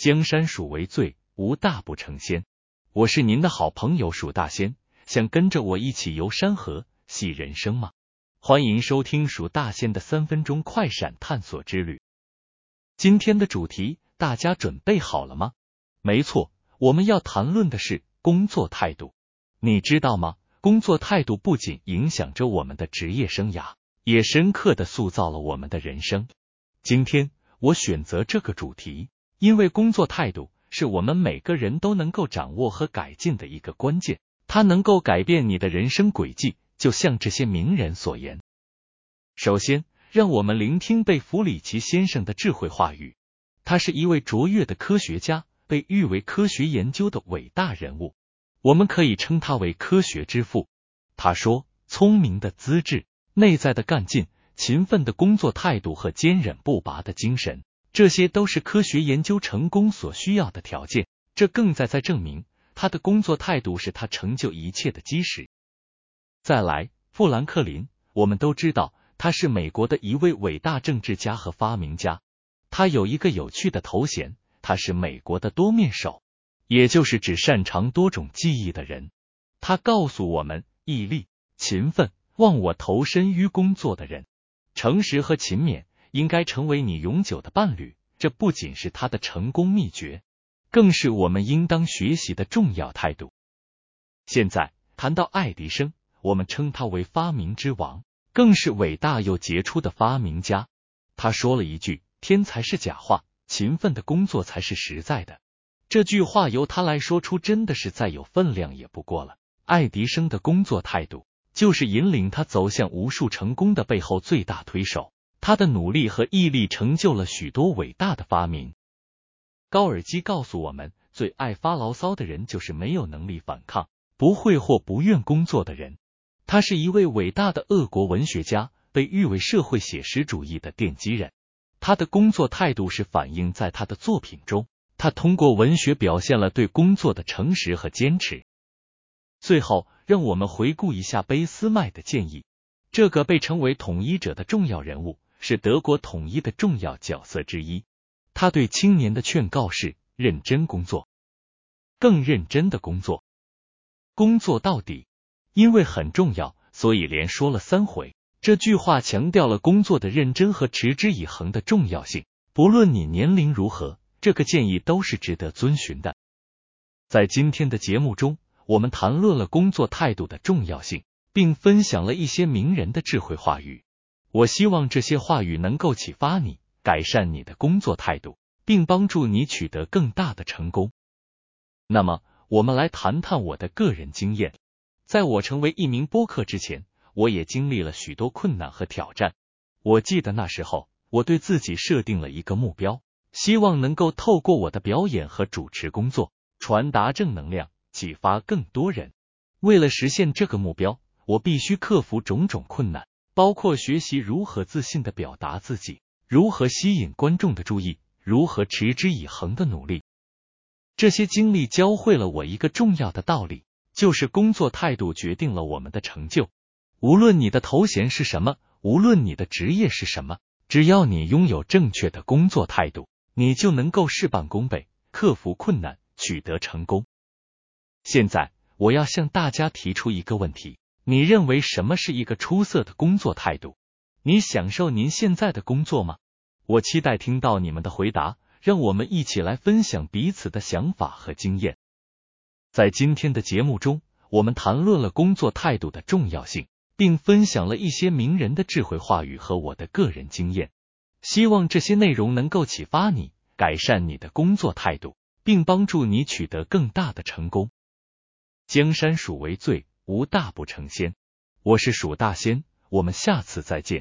江山属为最，无大不成仙。我是您的好朋友蜀大仙，想跟着我一起游山河、戏人生吗？欢迎收听蜀大仙的三分钟快闪探索之旅。今天的主题，大家准备好了吗？没错，我们要谈论的是工作态度。你知道吗？工作态度不仅影响着我们的职业生涯，也深刻的塑造了我们的人生。今天我选择这个主题，因为工作态度。是我们每个人都能够掌握和改进的一个关键，它能够改变你的人生轨迹，就像这些名人所言。首先，让我们聆听贝弗里奇先生的智慧话语。他是一位卓越的科学家，被誉为科学研究的伟大人物，我们可以称他为科学之父。他说：“聪明的资质、内在的干劲、勤奋的工作态度和坚韧不拔的精神。”这些都是科学研究成功所需要的条件，这更在在证明他的工作态度是他成就一切的基石。再来，富兰克林，我们都知道他是美国的一位伟大政治家和发明家。他有一个有趣的头衔，他是美国的多面手，也就是指擅长多种技艺的人。他告诉我们，毅力、勤奋、忘我投身于工作的人，诚实和勤勉。应该成为你永久的伴侣，这不仅是他的成功秘诀，更是我们应当学习的重要态度。现在谈到爱迪生，我们称他为发明之王，更是伟大又杰出的发明家。他说了一句：“天才是假话，勤奋的工作才是实在的。”这句话由他来说出，真的是再有分量也不过了。爱迪生的工作态度，就是引领他走向无数成功的背后最大推手。他的努力和毅力成就了许多伟大的发明。高尔基告诉我们，最爱发牢骚的人就是没有能力反抗、不会或不愿工作的人。他是一位伟大的俄国文学家，被誉为社会写实主义的奠基人。他的工作态度是反映在他的作品中，他通过文学表现了对工作的诚实和坚持。最后，让我们回顾一下卑斯麦的建议，这个被称为统一者的重要人物。是德国统一的重要角色之一。他对青年的劝告是：认真工作，更认真的工作，工作到底。因为很重要，所以连说了三回。这句话强调了工作的认真和持之以恒的重要性。不论你年龄如何，这个建议都是值得遵循的。在今天的节目中，我们谈论了工作态度的重要性，并分享了一些名人的智慧话语。我希望这些话语能够启发你，改善你的工作态度，并帮助你取得更大的成功。那么，我们来谈谈我的个人经验。在我成为一名播客之前，我也经历了许多困难和挑战。我记得那时候，我对自己设定了一个目标，希望能够透过我的表演和主持工作，传达正能量，启发更多人。为了实现这个目标，我必须克服种种困难。包括学习如何自信的表达自己，如何吸引观众的注意，如何持之以恒的努力。这些经历教会了我一个重要的道理，就是工作态度决定了我们的成就。无论你的头衔是什么，无论你的职业是什么，只要你拥有正确的工作态度，你就能够事半功倍，克服困难，取得成功。现在，我要向大家提出一个问题。你认为什么是一个出色的工作态度？你享受您现在的工作吗？我期待听到你们的回答，让我们一起来分享彼此的想法和经验。在今天的节目中，我们谈论了工作态度的重要性，并分享了一些名人的智慧话语和我的个人经验。希望这些内容能够启发你，改善你的工作态度，并帮助你取得更大的成功。江山属为最。无大不成仙，我是蜀大仙，我们下次再见。